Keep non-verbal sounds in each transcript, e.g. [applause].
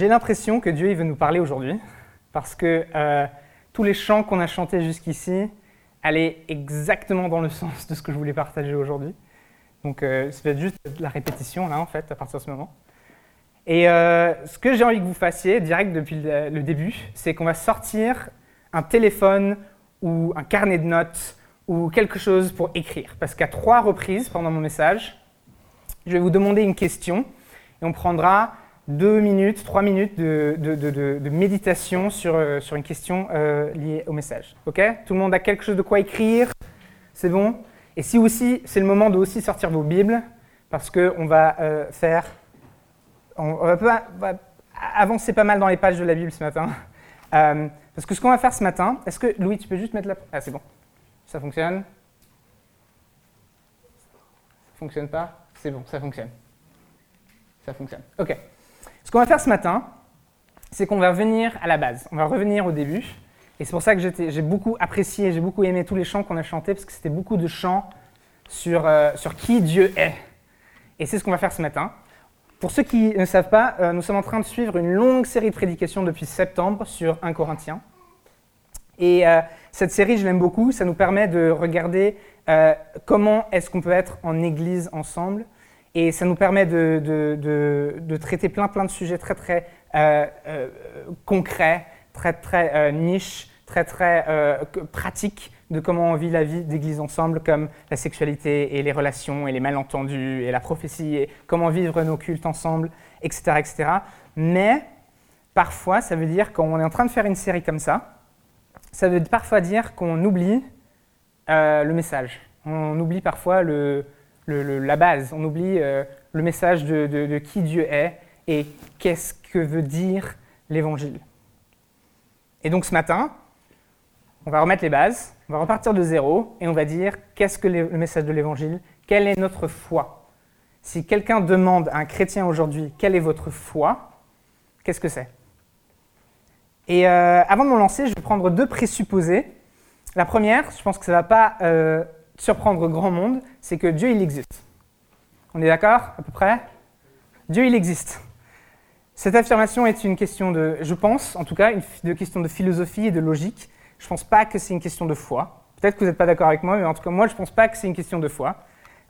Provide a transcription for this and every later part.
j'ai l'impression que Dieu il veut nous parler aujourd'hui, parce que euh, tous les chants qu'on a chantés jusqu'ici allaient exactement dans le [laughs] sens de ce que je voulais partager aujourd'hui. Donc euh, être juste la répétition là en fait à partir de ce moment. Et euh, ce que j'ai envie que vous fassiez direct depuis le début, c'est qu'on va sortir un téléphone ou un carnet de notes ou quelque chose pour écrire. Parce qu'à trois reprises pendant mon message, je vais vous demander une question et on prendra deux minutes, trois minutes de, méditation sur, euh, sur une question euh, liée au message. Ok? Tout le monde a quelque chose de quoi écrire? C'est bon? Et si aussi, c'est le moment de aussi sortir vos Bibles, parce qu'on va euh, faire. On, va avancer pas mal dans les pages de la Bible ce matin. [laughs] Parce que ce qu'on va faire ce matin, est-ce que Louis, tu peux juste mettre la. Ah, c'est bon. Ça fonctionne? Ça fonctionne pas? C'est bon, ça fonctionne. Ça fonctionne. Ok. Ce qu'on va faire ce matin, c'est qu'on va revenir à la base. On va revenir au début. Et c'est pour ça que j'ai beaucoup apprécié, j'ai beaucoup aimé tous les chants qu'on a chantés, parce que c'était beaucoup de chants sur, euh, sur qui Dieu est. Et c'est ce qu'on va faire ce matin. Pour ceux qui ne savent pas, euh, nous sommes en train de suivre une longue série de prédications depuis septembre sur 1 Corinthiens. Et euh, cette série, je l'aime beaucoup. Ça nous permet de regarder comment est-ce qu'on peut être en église ensemble. Et ça nous permet de, de- de- traiter plein plein de sujets très très euh, euh, concrets, très très euh, niches, très très euh, que- pratiques de comment on vit la vie d'église ensemble, comme la sexualité et les relations et les malentendus et la prophétie et comment vivre nos cultes ensemble, etc. etc. Mais parfois, ça veut dire quand on est en train de faire une série comme ça, ça veut parfois dire qu'on oublie le message. On oublie parfois le, la base. On oublie euh, le message de, qui Dieu est et qu'est-ce que veut dire l'évangile. Et donc ce matin, on va remettre les bases, on va repartir de zéro et on va dire qu'est-ce que le le message de l'évangile, quelle est notre foi. Si quelqu'un demande à un chrétien aujourd'hui quelle est votre foi, qu'est-ce que c'est? Et euh, avant de me lancer, je vais prendre deux présupposés. La première, je pense que ça ne va pas euh, surprendre grand monde, c'est que Dieu, il existe. On est d'accord à peu près? Dieu, il existe. Cette affirmation est une question de, je pense, en tout cas, une de question de philosophie et de logique. Je ne pense pas que c'est une question de foi. Peut-être que vous n'êtes pas d'accord avec moi, mais en tout cas, moi, je ne pense pas que c'est une question de foi.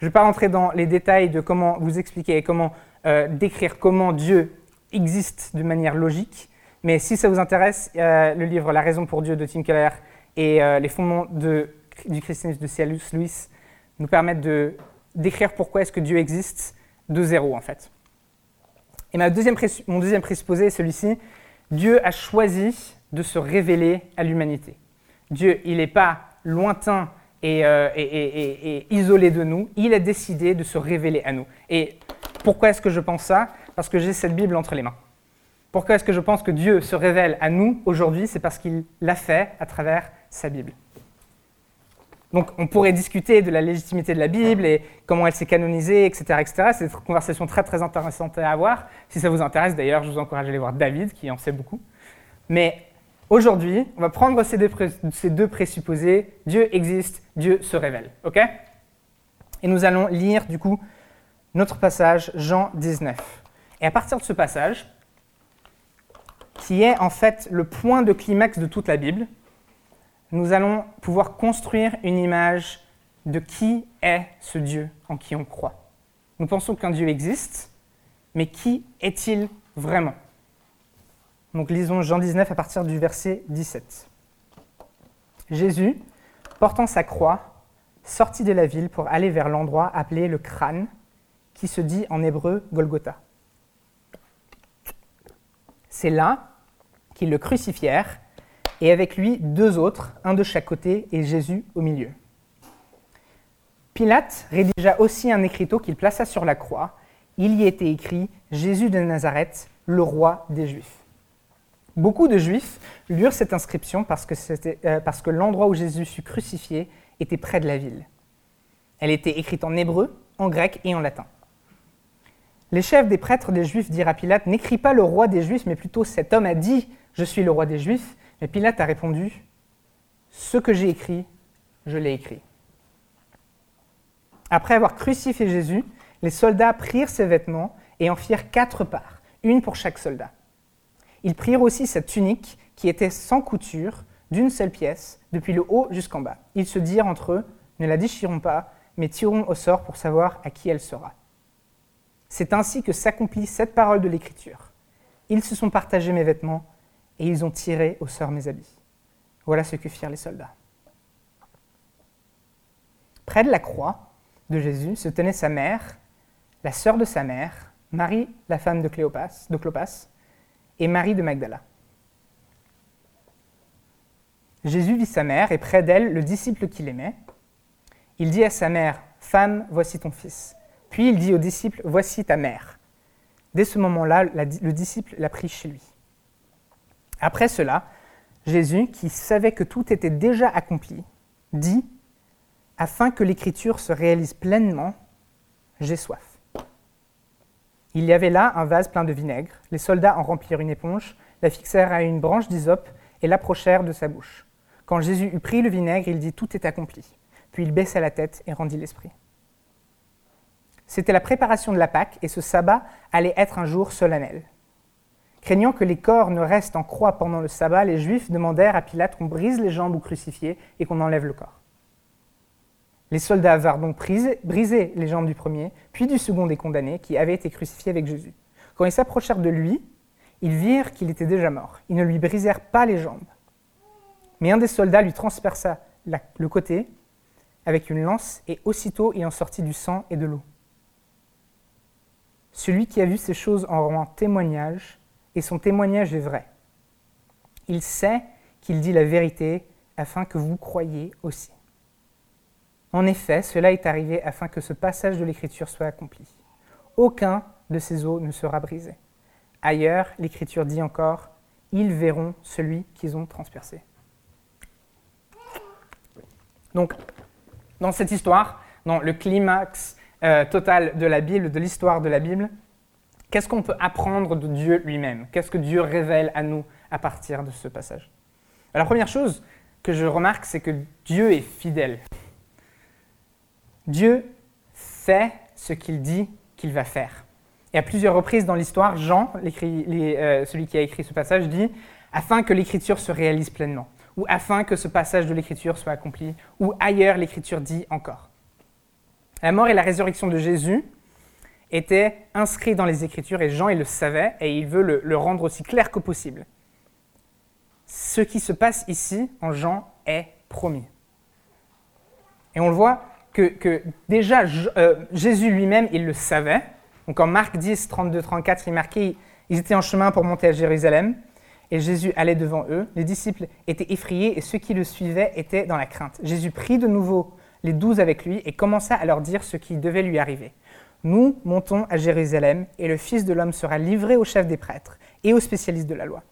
Je ne vais pas rentrer dans les détails de comment vous expliquer et comment euh, décrire comment Dieu existe de manière logique. Mais si ça vous intéresse, euh, le livre La raison pour Dieu de Tim Keller et euh, les fondements de- du christianisme de C.S. Lewis nous permettent de décrire pourquoi est-ce que Dieu existe de zéro en fait. Et ma deuxième mon deuxième présupposé est celui-ci. Dieu a choisi de se révéler à l'humanité. Dieu, il n'est pas lointain euh, et- et isolé de nous. Il a décidé de se révéler à nous. Et pourquoi est-ce que je pense ça? Parce que j'ai cette Bible entre les mains. Pourquoi est-ce que je pense que Dieu se révèle à nous aujourd'hui? C'est parce qu'il l'a fait à travers sa Bible. Donc on pourrait discuter de la légitimité de la Bible et comment elle s'est canonisée, etc. etc. C'est une conversation très très intéressante à avoir. Si ça vous intéresse d'ailleurs, je vous encourage à aller voir David qui en sait beaucoup. Mais aujourd'hui, on va prendre ces deux, ces deux présupposés. Dieu existe, Dieu se révèle. Et nous allons lire du coup notre passage, Jean 19. Et à partir de ce passage, qui est en fait le point de climax de toute la Bible, nous allons pouvoir construire une image de qui est ce Dieu en qui on croit. Nous pensons qu'un Dieu existe, mais qui est-il vraiment? Donc lisons Jean 19 à partir du verset 17. Jésus, portant sa croix, sortit de la ville pour aller vers l'endroit appelé le crâne, qui se dit en hébreu Golgotha. C'est là qu'ils le crucifièrent, et avec lui deux autres, un de chaque côté et Jésus au milieu. Pilate rédigea aussi un écriteau qu'il plaça sur la croix. Il y était écrit Jésus de Nazareth, le roi des Juifs. Beaucoup de Juifs lurent cette inscription parce que, euh, parce que l'endroit où Jésus fut crucifié était près de la ville. Elle était écrite en hébreu, en grec et en latin. Les chefs des prêtres des Juifs dirent à Pilate N'écris pas le roi des Juifs, mais plutôt cet homme a dit Je suis le roi des Juifs. Mais Pilate a répondu Ce que j'ai écrit, je l'ai écrit. Après avoir crucifié Jésus, les soldats prirent ses vêtements et en firent quatre parts, une pour chaque soldat. Ils prirent aussi sa tunique qui était sans couture, d'une seule pièce, depuis le haut jusqu'en bas. Ils se dirent entre eux, ne la déchirons pas, mais tirons au sort pour savoir à qui elle sera. C'est ainsi que s'accomplit cette parole de l'Écriture. Ils se sont partagés mes vêtements, et ils ont tiré au sort mes habits. Voilà ce que firent les soldats. Près de la croix de Jésus se tenait sa mère, la sœur de sa mère, Marie, la femme de, Cléopas, de Clopas, et Marie de Magdala. Jésus vit sa mère et près d'elle le disciple qu'il aimait. Il dit à sa mère, Femme, voici ton fils. Puis il dit au disciple, Voici ta mère. Dès ce moment-là, le disciple l'a pris chez lui. Après cela, Jésus, qui savait que tout était déjà accompli, dit, Afin que l'écriture se réalise pleinement, j'ai soif. Il y avait là un vase plein de vinaigre. Les soldats en remplirent une éponge, la fixèrent à une branche d'hysope et l'approchèrent de sa bouche. Quand Jésus eut pris le vinaigre, il dit Tout est accompli. Puis il baissa la tête et rendit l'esprit. C'était la préparation de la Pâque et ce sabbat allait être un jour solennel. Craignant que les corps ne restent en croix pendant le sabbat, les Juifs demandèrent à Pilate qu'on brise les jambes ou crucifiés et qu'on enlève le corps. Les soldats vinrent donc briser les jambes du premier, puis du second des condamnés qui avaient été crucifiés avec Jésus. Quand ils s'approchèrent de lui, ils virent qu'il était déjà mort. Ils ne lui brisèrent pas les jambes. Mais un des soldats lui transperça le côté avec une lance, et aussitôt il en sortit du sang et de l'eau. Celui qui a vu ces choses en rend témoignage, et son témoignage est vrai. Il sait qu'il dit la vérité afin que vous croyiez aussi. En effet, cela est arrivé afin que ce passage de l'Écriture soit accompli. Aucun de ces os ne sera brisé. Ailleurs, l'Écriture dit encore, ils verront celui qu'ils ont transpercé. Donc, dans cette histoire, dans le climax euh, total de la Bible, de l'histoire de la Bible, qu'est-ce qu'on peut apprendre de Dieu lui-même? Qu'est-ce que Dieu révèle à nous à partir de ce passage? La première chose que je remarque, c'est que Dieu est fidèle. Dieu fait ce qu'il dit qu'il va faire. Et à plusieurs reprises dans l'histoire, Jean, euh, celui qui a écrit ce passage, dit afin que l'écriture se réalise pleinement ou afin que ce passage de l'Écriture soit accompli, ou ailleurs l'Écriture dit encore. La mort et la résurrection de Jésus étaient inscrits dans les Écritures et Jean il le savait et il veut le, rendre aussi clair que possible. Ce qui se passe ici en Jean est promis. Et on le voit que, déjà euh, Jésus lui-même, il le savait. Donc en Marc 10, 32, 34, il marquait, ils étaient en chemin pour monter à Jérusalem et Jésus allait devant eux. Les disciples étaient effrayés et ceux qui le suivaient étaient dans la crainte. Jésus prit de nouveau les douze avec lui et commença à leur dire ce qui devait lui arriver. Nous montons à Jérusalem et le Fils de l'homme sera livré aux chefs des prêtres et aux spécialistes de la loi.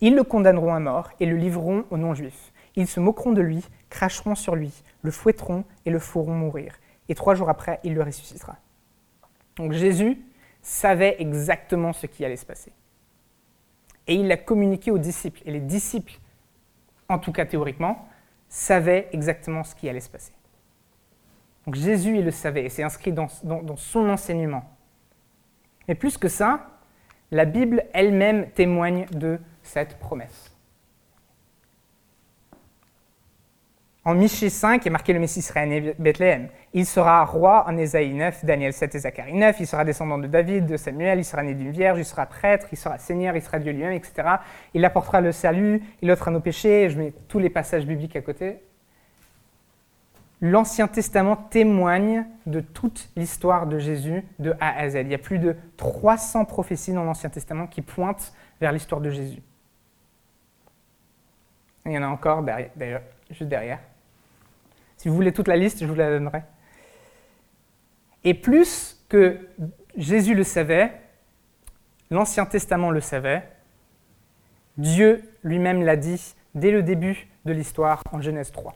Ils le condamneront à mort et le livreront aux non-juifs. Ils se moqueront de lui, cracheront sur lui, le fouetteront et le feront mourir. Et trois jours après, il le ressuscitera. Donc Jésus savait exactement ce qui allait se passer et il l'a communiqué aux disciples. Et les disciples, en tout cas théoriquement, savaient exactement ce qui allait se passer. Donc Jésus, il le savait, et c'est inscrit dans, son enseignement. Mais plus que ça, la Bible elle-même témoigne de cette promesse. En Michée 5 est marqué le Messie sera né Bethléem. Il sera roi en Ésaïe 9, Daniel 7 et Zacharie 9. Il sera descendant de David, de Samuel. Il sera né d'une vierge. Il sera prêtre. Il sera seigneur. Il sera Dieu lui-même, etc. Il apportera le salut. Il ôtera nos péchés. Je mets tous les passages bibliques à côté. L'Ancien Testament témoigne de toute l'histoire de Jésus de A à Z. Il y a plus de 300 prophéties dans l'Ancien Testament qui pointent vers l'histoire de Jésus. il y en a encore d'ailleurs, juste derrière. Si vous voulez toute la liste, je vous la donnerai. Et plus que Jésus le savait, l'Ancien Testament le savait, Dieu lui-même l'a dit dès le début de l'histoire en Genèse 3.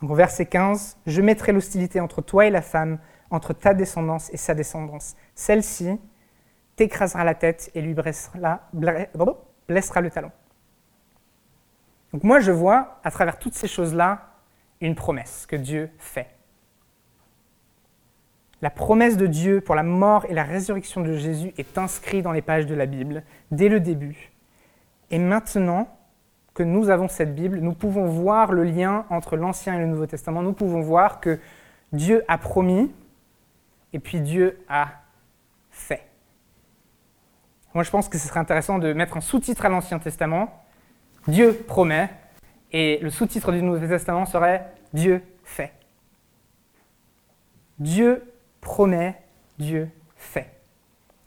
Donc, au verset 15, Je mettrai l'hostilité entre toi et la femme, entre ta descendance et sa descendance. Celle-ci t'écrasera la tête et lui blessera, le talon. Donc moi, je vois à travers toutes ces choses-là une promesse que Dieu fait. La promesse de Dieu pour la mort et la résurrection de Jésus est inscrite dans les pages de la Bible dès le début. Et maintenant que nous avons cette Bible, nous pouvons voir le lien entre l'Ancien et le Nouveau Testament. Nous pouvons voir que Dieu a promis et puis Dieu a fait. Moi, je pense que ce serait intéressant de mettre un sous-titre à l'Ancien Testament, Dieu promet, et le sous-titre du Nouveau Testament serait Dieu fait. Dieu promet, Dieu fait.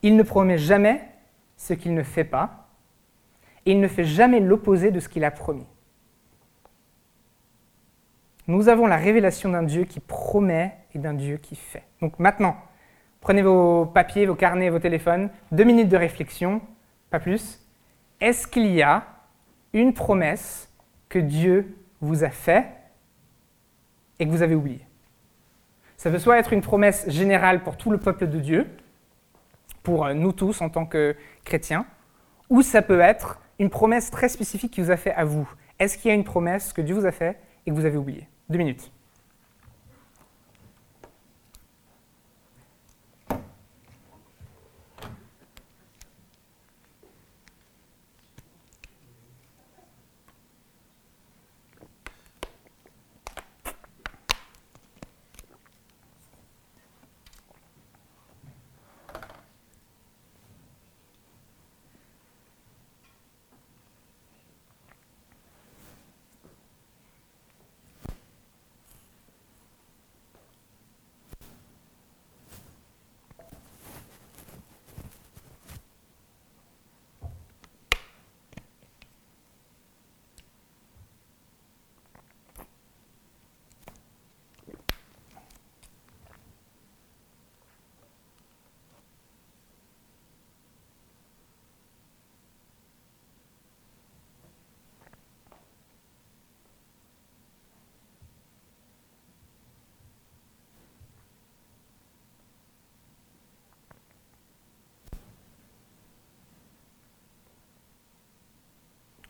Il ne promet jamais ce qu'il ne fait pas, et il ne fait jamais l'opposé de ce qu'il a promis. Nous avons la révélation d'un Dieu qui promet et d'un Dieu qui fait. Donc maintenant, prenez vos papiers, vos carnets, vos téléphones, deux minutes de réflexion, pas plus. Est-ce qu'il y a une promesse que Dieu vous a faite et que vous avez oubliée? Ça peut soit être une promesse générale pour tout le peuple de Dieu, pour euh, nous tous en tant que chrétiens, ou ça peut être une promesse très spécifique qui vous a fait à vous. Est-ce qu'il y a une promesse que Dieu vous a faite et que vous avez oubliée? Deux minutes.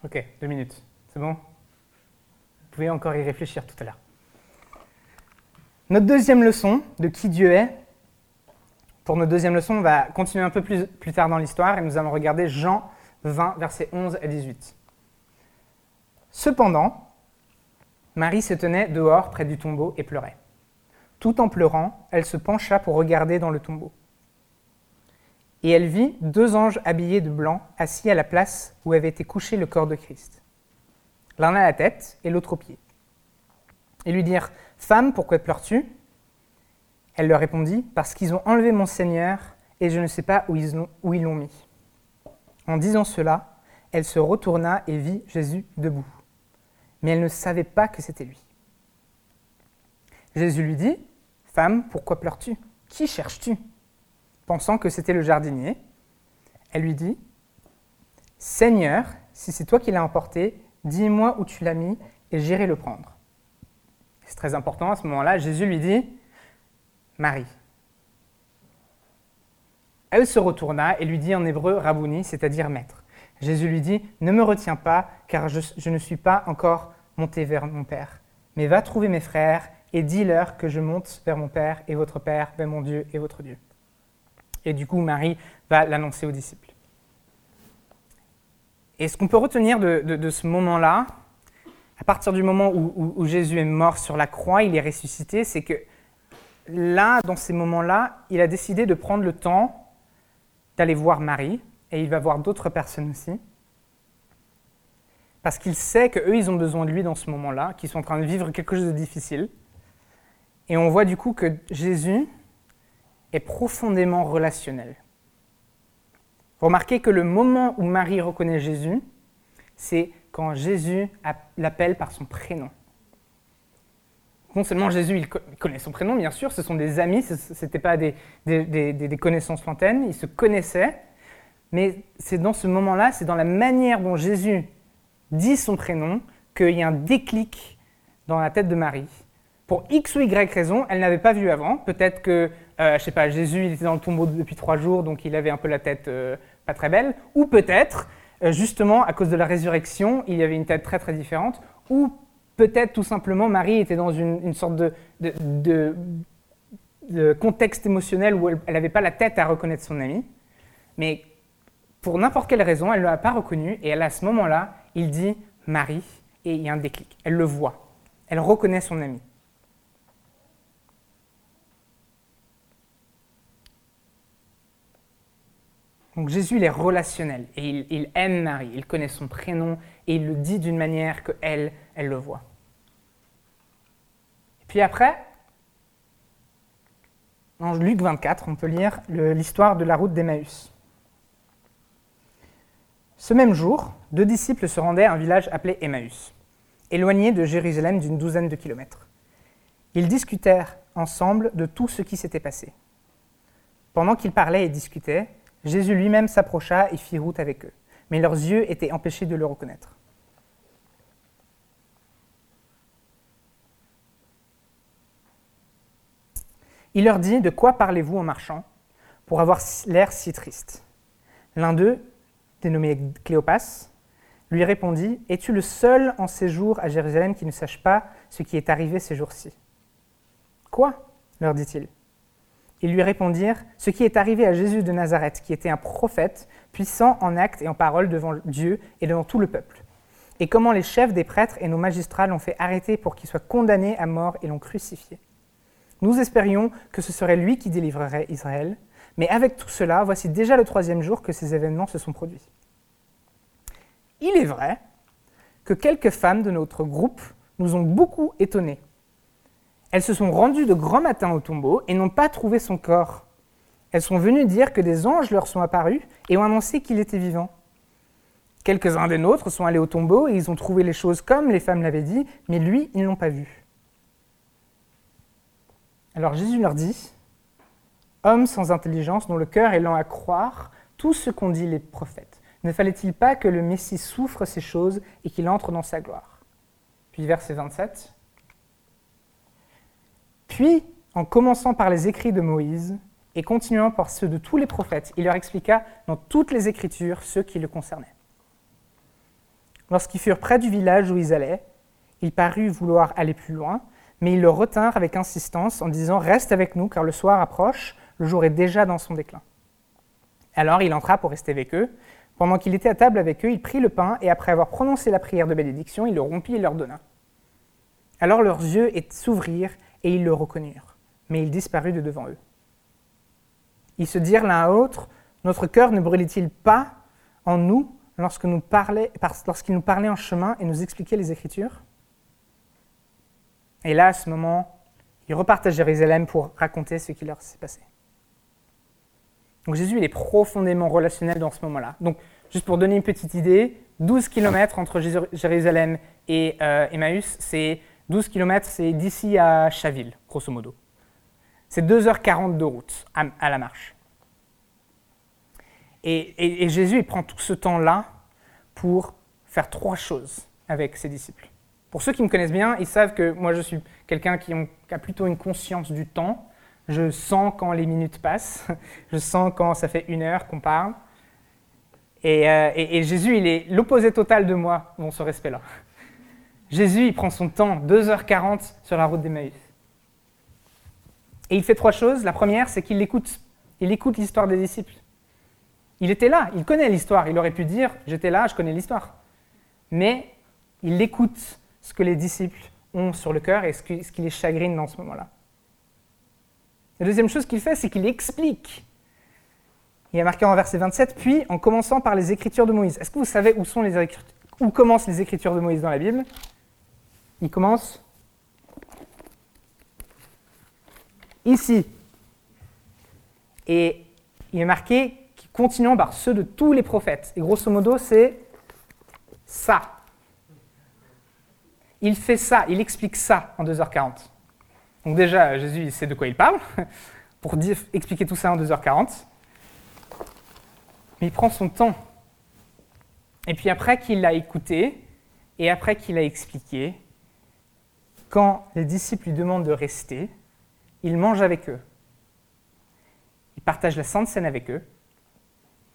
Ok, deux minutes. C'est bon? Vous pouvez encore y réfléchir tout à l'heure. Notre deuxième leçon de qui Dieu est. Pour notre deuxième leçon, on va continuer un peu plus, tard dans l'histoire et nous allons regarder Jean 20, versets 11 à 18. Cependant, Marie se tenait dehors près du tombeau et pleurait. Tout en pleurant, elle se pencha pour regarder dans le tombeau et elle vit deux anges habillés de blanc assis à la place où avait été couché le corps de Christ, l'un à la tête et l'autre aux pieds. Et lui dirent Femme, pourquoi pleures-tu? Elle leur répondit Parce qu'ils ont enlevé mon Seigneur et je ne sais pas où ils l'ont mis. En disant cela, elle se retourna et vit Jésus debout. Mais elle ne savait pas que c'était lui. Jésus lui dit Femme, pourquoi pleures-tu? Qui cherches-tu? Pensant que c'était le jardinier. Elle lui dit, Seigneur, si c'est toi qui l'as emporté, dis-moi où tu l'as mis et j'irai le prendre. C'est très important à ce moment-là. Jésus lui dit, Marie. Elle se retourna et lui dit en hébreu Rabouni, c'est-à-dire maître. Jésus lui dit, ne me retiens pas, car je, je ne suis pas encore monté vers mon Père, mais va trouver mes frères et dis-leur que je monte vers mon Père et votre Père, vers mon Dieu et votre Dieu. Et du coup, Marie va l'annoncer aux disciples. Et ce qu'on peut retenir de, ce moment-là, à partir du moment où, Jésus est mort sur la croix, il est ressuscité, c'est que là, dans ces moments-là, il a décidé de prendre le temps d'aller voir Marie, et il va voir d'autres personnes aussi, parce qu'il sait qu'eux, ils ont besoin de lui dans ce moment-là, qu'ils sont en train de vivre quelque chose de difficile. Et on voit du coup que Jésus, est profondément relationnel. Remarquez que le moment où Marie reconnaît Jésus, c'est quand Jésus l'appelle par son prénom. Non seulement Jésus, connaît son prénom, bien sûr, ce sont des amis, ce n'étaient pas des, des, connaissances lointaines, ils se connaissaient, mais c'est dans ce moment-là, c'est dans la manière dont Jésus dit son prénom qu'il y a un déclic dans la tête de Marie. Pour X ou Y raison, elle n'avait pas vu avant. Peut-être que euh, je sais pas, Jésus, il était dans le tombeau depuis trois jours, donc il avait un peu la tête euh, pas très belle. Ou peut-être, euh, justement, à cause de la résurrection, il y avait une tête très très différente. Ou peut-être tout simplement, Marie était dans une, sorte de, contexte émotionnel où elle n'avait pas la tête à reconnaître son ami. Mais pour n'importe quelle raison, elle ne l'a pas reconnu. Et à ce moment-là, il dit Marie. Et il y a un déclic. Elle le voit. Elle reconnaît son ami. Donc Jésus, il est relationnel et il, aime Marie, il connaît son prénom et il le dit d'une manière que elle, elle le voit. Et puis après, dans Luc 24, on peut lire l'histoire de la route d'Emmaüs. Ce même jour, deux disciples se rendaient à un village appelé Emmaüs, éloigné de Jérusalem d'une douzaine de kilomètres. Ils discutèrent ensemble de tout ce qui s'était passé. Pendant qu'ils parlaient et discutaient, Jésus lui-même s'approcha et fit route avec eux, mais leurs yeux étaient empêchés de le reconnaître. Il leur dit, De quoi parlez-vous en marchant pour avoir l'air si triste? L'un d'eux, dénommé Cléopas, lui répondit, Es-tu le seul en séjour à Jérusalem qui ne sache pas ce qui est arrivé ces jours-ci Quoi? leur dit-il. Ils lui répondirent Ce qui est arrivé à Jésus de Nazareth, qui était un prophète, puissant en actes et en paroles devant Dieu et devant tout le peuple. Et comment les chefs des prêtres et nos magistrats l'ont fait arrêter pour qu'il soit condamné à mort et l'ont crucifié. Nous espérions que ce serait lui qui délivrerait Israël, mais avec tout cela, voici déjà le troisième jour que ces événements se sont produits. Il est vrai que quelques femmes de notre groupe nous ont beaucoup étonnés elles se sont rendues de grand matin au tombeau et n'ont pas trouvé son corps. Elles sont venues dire que des anges leur sont apparus et ont annoncé qu'il était vivant. Quelques-uns des nôtres sont allés au tombeau et ils ont trouvé les choses comme les femmes l'avaient dit, mais lui, ils ne l'ont pas vu. Alors Jésus leur dit, Hommes sans intelligence dont le cœur est lent à croire tout ce qu'ont dit les prophètes, ne fallait-il pas que le Messie souffre ces choses et qu'il entre dans sa gloire Puis verset 27. Puis, en commençant par les écrits de Moïse et continuant par ceux de tous les prophètes, il leur expliqua dans toutes les Écritures ce qui le concernait. Lorsqu'ils furent près du village où ils allaient, il parut vouloir aller plus loin, mais ils le retinrent avec insistance en disant Reste avec nous, car le soir approche, le jour est déjà dans son déclin. Alors il entra pour rester avec eux. Pendant qu'il était à table avec eux, il prit le pain et après avoir prononcé la prière de bénédiction, il le rompit et leur donna. Alors leurs yeux s'ouvrirent et ils le reconnurent, mais il disparut de devant eux. Ils se dirent l'un à l'autre, Notre cœur ne brûlait-il pas en nous lorsqu'il nous, parlait, nous parlait en chemin et nous expliquait les Écritures? Et là, à ce moment, ils repartent à Jérusalem pour raconter ce qui leur s'est passé. Donc Jésus, il est profondément relationnel dans ce moment-là. Donc, juste pour donner une petite idée, 12 km entre Jérusalem et euh, Emmaüs, c'est 12 km, c'est d'ici à Chaville, grosso modo. C'est 2h40 de route à, la marche. Et, Jésus, il prend tout ce temps-là pour faire trois choses avec ses disciples. Pour ceux qui me connaissent bien, ils savent que moi, je suis quelqu'un qui, a plutôt une conscience du temps. Je sens quand les minutes passent. [laughs] Je sens quand ça fait une heure qu'on parle. Et, euh, et Jésus, il est l'opposé total de moi dans ce respect-là. Jésus, il prend son temps, 2h40 sur la route d'Emmaüs. Et il fait trois choses. La première, c'est qu'il écoute. Il écoute l'histoire des disciples. Il était là, il connaît l'histoire. Il aurait pu dire, j'étais là, je connais l'histoire. Mais il écoute ce que les disciples ont sur le cœur et ce qui les chagrine dans ce moment-là. La deuxième chose qu'il fait, c'est qu'il explique. Il a marqué en verset 27, puis en commençant par les écritures de Moïse. Est-ce que vous savez où commencent les écritures de Moïse dans la Bible? Il commence ici. Et il est marqué continuant par ceux de tous les prophètes. Et grosso modo, c'est ça. Il fait ça, il explique ça en 2h40. Donc déjà, Jésus, sait de quoi il parle, [laughs] pour expliquer tout ça en 2h40. Mais il prend son temps. Et puis après qu'il l'a écouté, et après qu'il a expliqué, quand les disciples lui demandent de rester, il mange avec eux. Il partage la Sainte Seine avec eux.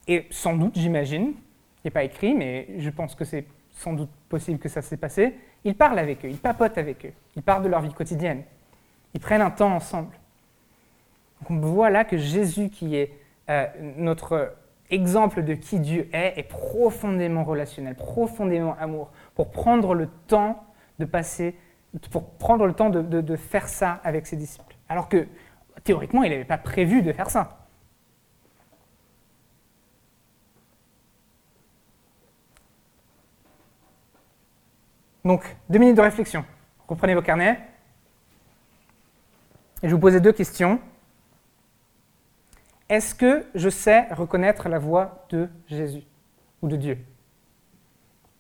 Et sans doute, j'imagine, il n'est pas écrit, mais je pense que c'est sans doute possible que ça s'est passé, il parle avec eux, il papote avec eux, il parle de leur vie quotidienne. Ils prennent un temps ensemble. Donc on voit là que Jésus, qui est euh, notre exemple de qui Dieu est, est profondément relationnel, profondément amour, pour prendre le temps de passer, pour prendre le temps de, faire ça avec ses disciples. Alors que théoriquement, il n'avait pas prévu de faire ça. Donc, deux minutes de réflexion. Reprenez vos carnets? Et je vous posais deux questions. Est-ce que je sais reconnaître la voix de Jésus ou de Dieu?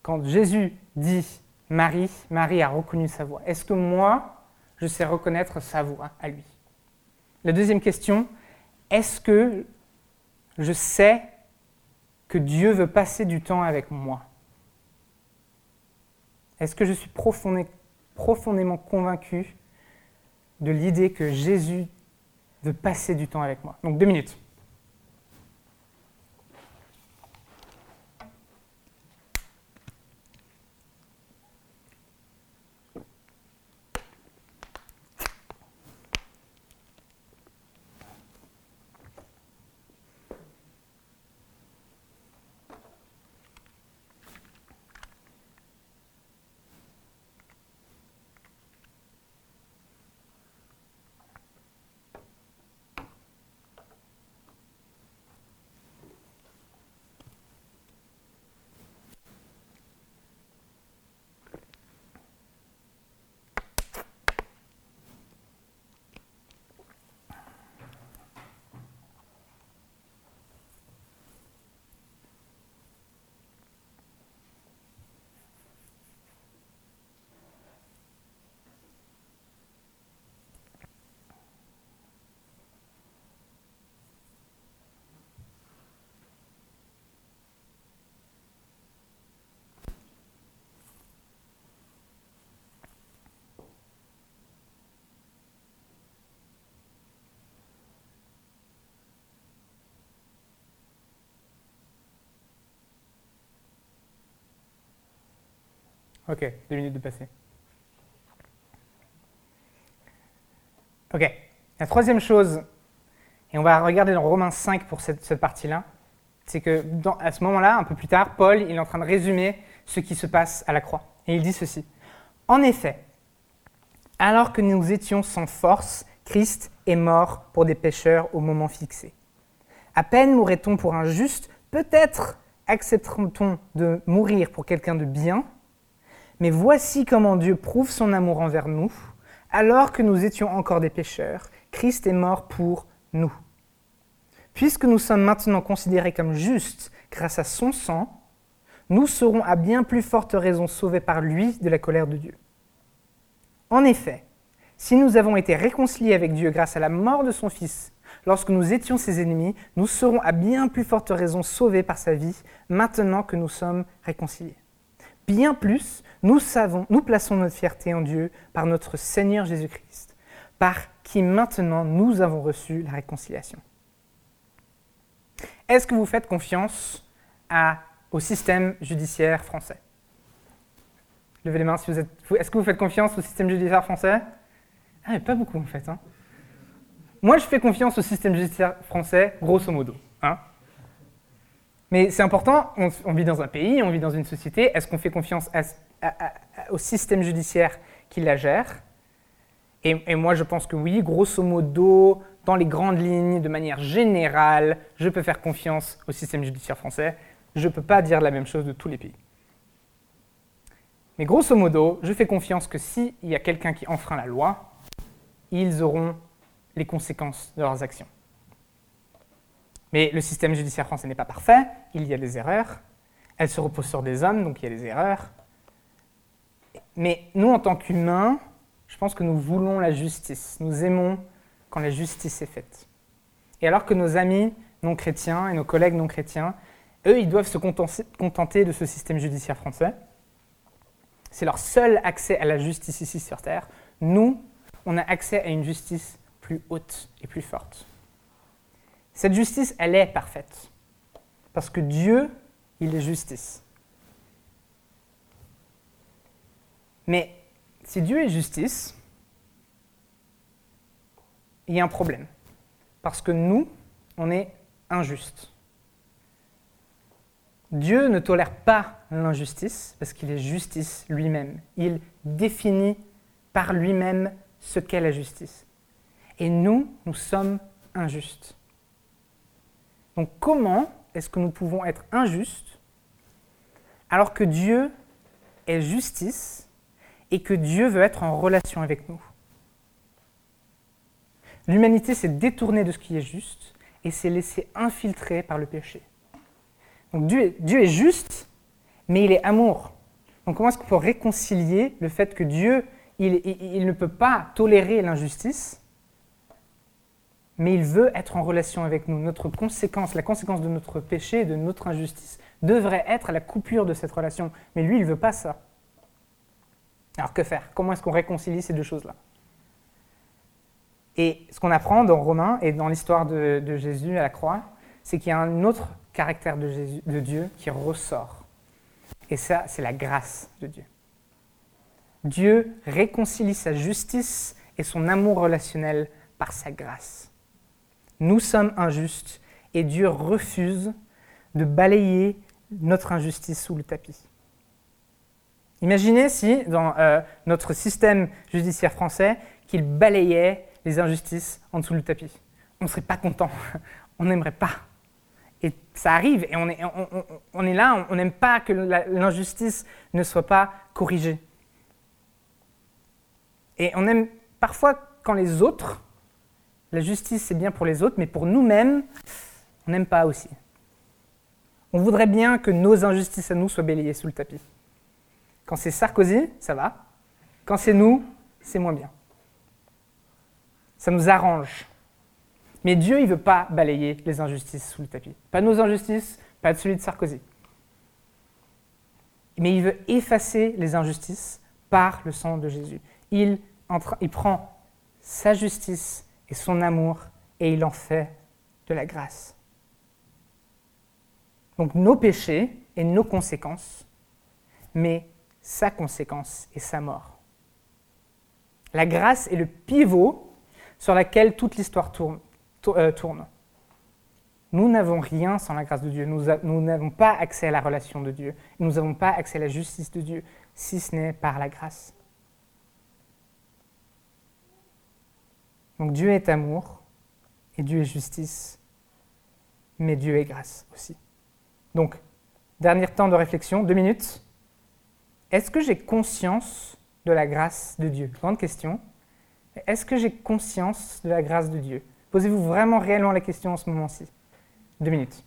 Quand Jésus dit Marie, Marie a reconnu sa voix. Est-ce que moi, je sais reconnaître sa voix à lui? La deuxième question, est-ce que je sais que Dieu veut passer du temps avec moi? Est-ce que je suis profondément convaincu de l'idée que Jésus veut passer du temps avec moi? Donc deux minutes. Ok, deux minutes de passer. Ok, la troisième chose, et on va regarder dans Romains 5 pour cette, partie-là, c'est que à ce moment-là, un peu plus tard, Paul il est en train de résumer ce qui se passe à la croix. Et il dit ceci. En effet, alors que nous étions sans force, Christ est mort pour des pécheurs au moment fixé. À peine mourrait-on pour un juste, peut-être accepterait-on de mourir pour quelqu'un de bien, mais voici comment Dieu prouve son amour envers nous. Alors que nous étions encore des pécheurs, Christ est mort pour nous. Puisque nous sommes maintenant considérés comme justes grâce à son sang, nous serons à bien plus forte raison sauvés par lui de la colère de Dieu. En effet, si nous avons été réconciliés avec Dieu grâce à la mort de son Fils, lorsque nous étions ses ennemis, nous serons à bien plus forte raison sauvés par sa vie, maintenant que nous sommes réconciliés. Bien plus, nous savons, nous plaçons notre fierté en Dieu par notre Seigneur Jésus-Christ, par qui maintenant nous avons reçu la réconciliation. Est-ce que vous faites confiance au système judiciaire français? Levez les mains si vous êtes. Est-ce que vous faites confiance au système judiciaire français? Ah, pas beaucoup en fait. Hein. Moi, je fais confiance au système judiciaire français, grosso modo. Hein. Mais c'est important, on, vit dans un pays, on vit dans une société, est-ce qu'on fait confiance au système judiciaire qui la gère et, moi je pense que oui, grosso modo, dans les grandes lignes, de manière générale, je peux faire confiance au système judiciaire français. Je ne peux pas dire la même chose de tous les pays. Mais grosso modo, je fais confiance que s'il y a quelqu'un qui enfreint la loi, ils auront les conséquences de leurs actions. Mais le système judiciaire français n'est pas parfait, il y a des erreurs, elle se repose sur des hommes, donc il y a des erreurs. Mais nous, en tant qu'humains, je pense que nous voulons la justice, nous aimons quand la justice est faite. Et alors que nos amis non chrétiens et nos collègues non chrétiens, eux, ils doivent se contenter de ce système judiciaire français. C'est leur seul accès à la justice ici sur Terre. Nous, on a accès à une justice plus haute et plus forte. Cette justice, elle est parfaite. Parce que Dieu, il est justice. Mais si Dieu est justice, il y a un problème. parce que nous, on est injustes. Dieu ne tolère pas l'injustice parce qu'il est justice lui-même. Il définit par lui-même ce qu'est la justice. Et nous, nous sommes injustes. Donc comment est-ce que nous pouvons être injustes alors que Dieu est justice et que Dieu veut être en relation avec nous L'humanité s'est détournée de ce qui est juste et s'est laissée infiltrer par le péché. Donc Dieu est, juste, mais il est amour. Donc comment est-ce qu'on peut réconcilier le fait que Dieu, il, il ne peut pas tolérer l'injustice, mais il veut être en relation avec nous? Notre conséquence, la conséquence de notre péché et de notre injustice devrait être la coupure de cette relation. Mais lui, il ne veut pas ça. Alors que faire? Comment est-ce qu'on réconcilie ces deux choses-là? Et ce qu'on apprend dans Romains et dans l'histoire de, Jésus à la croix, c'est qu'il y a un autre caractère de Dieu qui ressort. Et ça, c'est la grâce de Dieu. Dieu réconcilie sa justice et son amour relationnel par sa grâce. Nous sommes injustes et Dieu refuse de balayer notre injustice sous le tapis. Imaginez si, dans euh, notre système judiciaire français, qu'il balayait les injustices en dessous du tapis. On ne serait pas content, [laughs] on n'aimerait pas. Et ça arrive, et on est, on, on est là, on n'aime pas que l'injustice ne soit pas corrigée. Et on aime parfois quand les autres la justice, c'est bien pour les autres, mais pour nous-mêmes, on n'aime pas aussi. On voudrait bien que nos injustices à nous soient balayées sous le tapis. Quand c'est Sarkozy, ça va. Quand c'est nous, c'est moins bien. Ça nous arrange. Mais Dieu, il ne veut pas balayer les injustices sous le tapis. Pas nos injustices, pas de celui de Sarkozy. Mais il veut effacer les injustices par le sang de Jésus. Il, il prend sa justice et son amour, et il en fait de la grâce. Donc nos péchés et nos conséquences, mais sa conséquence et sa mort. La grâce est le pivot sur lequel toute l'histoire euh, tourne. Nous n'avons rien sans la grâce de Dieu. Nous n'avons pas accès à la relation de Dieu. Nous n'avons pas accès à la justice de Dieu, si ce n'est par la grâce. Donc Dieu est amour et Dieu est justice, mais Dieu est grâce aussi. Donc, dernier temps de réflexion, deux minutes. Est-ce que j'ai conscience de la grâce de Dieu? Grande question. Est-ce que j'ai conscience de la grâce de Dieu? Posez-vous vraiment réellement la question en ce moment-ci. Deux minutes.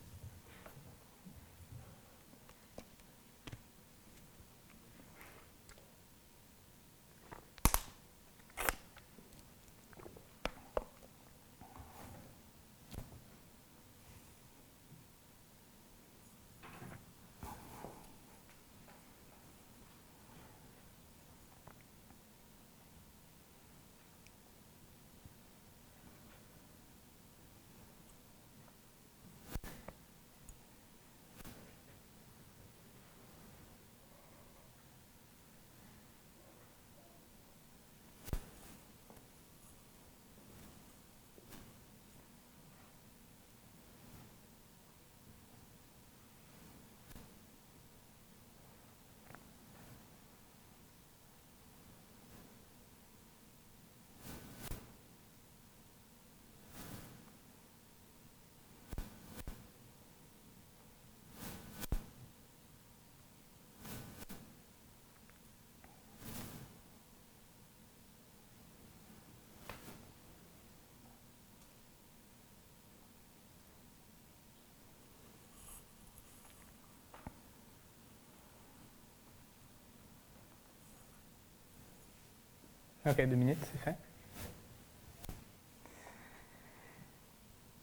Ok, deux minutes, c'est fait.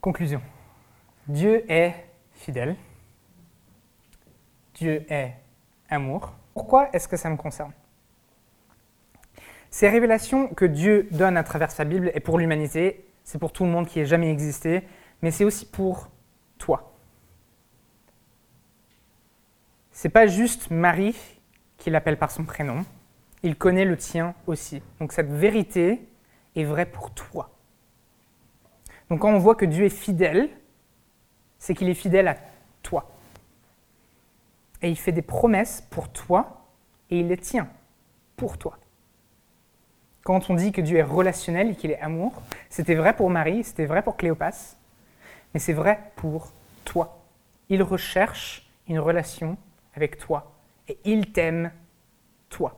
Conclusion. Dieu est fidèle. Dieu est amour. Pourquoi est-ce que ça me concerne? Ces révélations que Dieu donne à travers sa Bible et pour l'humanité, c'est pour tout le monde qui ait jamais existé, mais c'est aussi pour toi. C'est pas juste Marie qui l'appelle par son prénom, il connaît le tien aussi. Donc cette vérité est vraie pour toi. Donc quand on voit que Dieu est fidèle, c'est qu'il est fidèle à toi. Et il fait des promesses pour toi et il les tient pour toi. Quand on dit que Dieu est relationnel et qu'il est amour, c'était vrai pour Marie, c'était vrai pour Cléopas, mais c'est vrai pour toi. Il recherche une relation avec toi et il t'aime toi.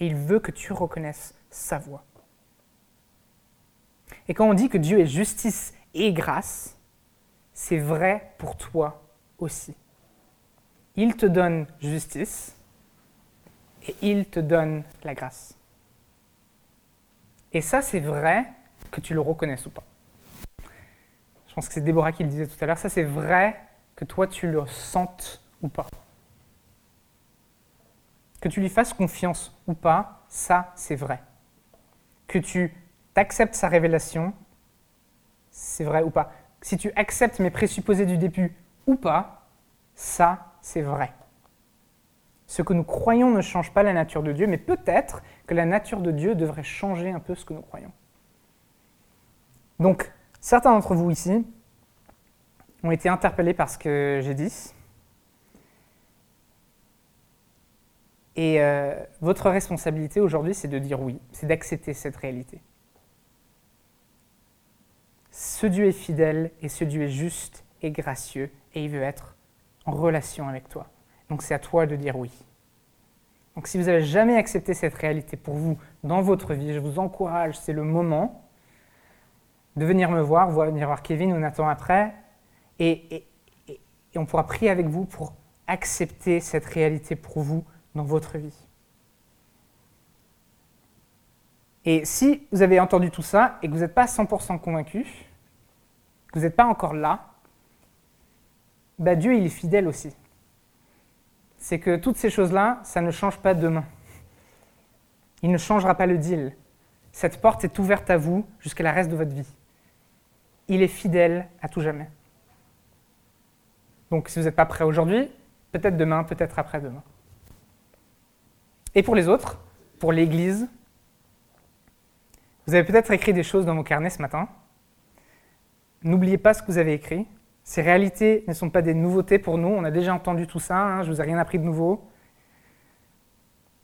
Et il veut que tu reconnaisses sa voix. Et quand on dit que Dieu est justice et grâce, c'est vrai pour toi aussi. Il te donne justice et il te donne la grâce. Et ça, c'est vrai que tu le reconnaisses ou pas. Je pense que c'est Déborah qui le disait tout à l'heure. Ça, c'est vrai que toi, tu le sentes ou pas. Que tu lui fasses confiance ou pas, ça, c'est vrai. Que tu acceptes sa révélation, c'est vrai ou pas. Si tu acceptes mes présupposés du début ou pas, ça, c'est vrai. Ce que nous croyons ne change pas la nature de Dieu, mais peut-être que la nature de Dieu devrait changer un peu ce que nous croyons. Donc, certains d'entre vous ici ont été interpellés par ce que j'ai dit. Et euh, votre responsabilité aujourd'hui, c'est de dire oui, c'est d'accepter cette réalité. Ce Dieu est fidèle et ce Dieu est juste et gracieux et il veut être en relation avec toi. Donc c'est à toi de dire oui. Donc si vous n'avez jamais accepté cette réalité pour vous dans votre vie, je vous encourage, c'est le moment de venir me voir, venir voir Kevin ou Nathan après, et, et, on pourra prier avec vous pour accepter cette réalité pour vous dans votre vie. Et si vous avez entendu tout ça et que vous n'êtes pas 100% convaincu, que vous n'êtes pas encore là, bah Dieu il est fidèle aussi c'est que toutes ces choses-là, ça ne change pas demain. Il ne changera pas le deal. Cette porte est ouverte à vous jusqu'à la reste de votre vie. Il est fidèle à tout jamais. Donc si vous n'êtes pas prêt aujourd'hui, peut-être demain, peut-être après-demain. Et pour les autres, pour l'Église, vous avez peut-être écrit des choses dans vos carnets ce matin. N'oubliez pas ce que vous avez écrit. Ces réalités ne sont pas des nouveautés pour nous, on a déjà entendu tout ça, hein, je ne vous ai rien appris de nouveau.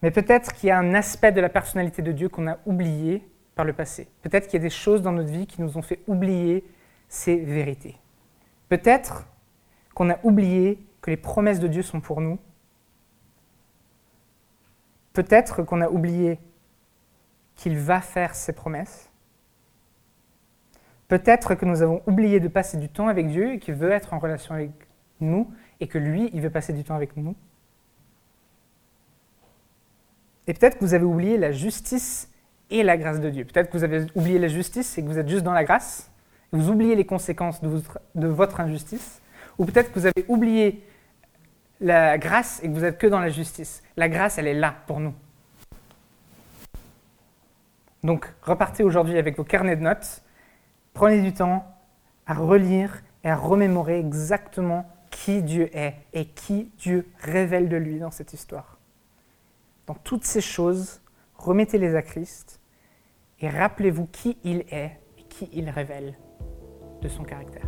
Mais peut-être qu'il y a un aspect de la personnalité de Dieu qu'on a oublié par le passé. Peut-être qu'il y a des choses dans notre vie qui nous ont fait oublier ces vérités. Peut-être qu'on a oublié que les promesses de Dieu sont pour nous. Peut-être qu'on a oublié qu'il va faire ses promesses. Peut-être que nous avons oublié de passer du temps avec Dieu et qu'il veut être en relation avec nous et que lui, il veut passer du temps avec nous. Et peut-être que vous avez oublié la justice et la grâce de Dieu. Peut-être que vous avez oublié la justice et que vous êtes juste dans la grâce. Vous oubliez les conséquences de votre injustice. Ou peut-être que vous avez oublié la grâce et que vous êtes que dans la justice. La grâce, elle est là pour nous. Donc repartez aujourd'hui avec vos carnets de notes Prenez du temps à relire et à remémorer exactement qui Dieu est et qui Dieu révèle de lui dans cette histoire. Dans toutes ces choses, remettez-les à Christ et rappelez-vous qui il est et qui il révèle de son caractère.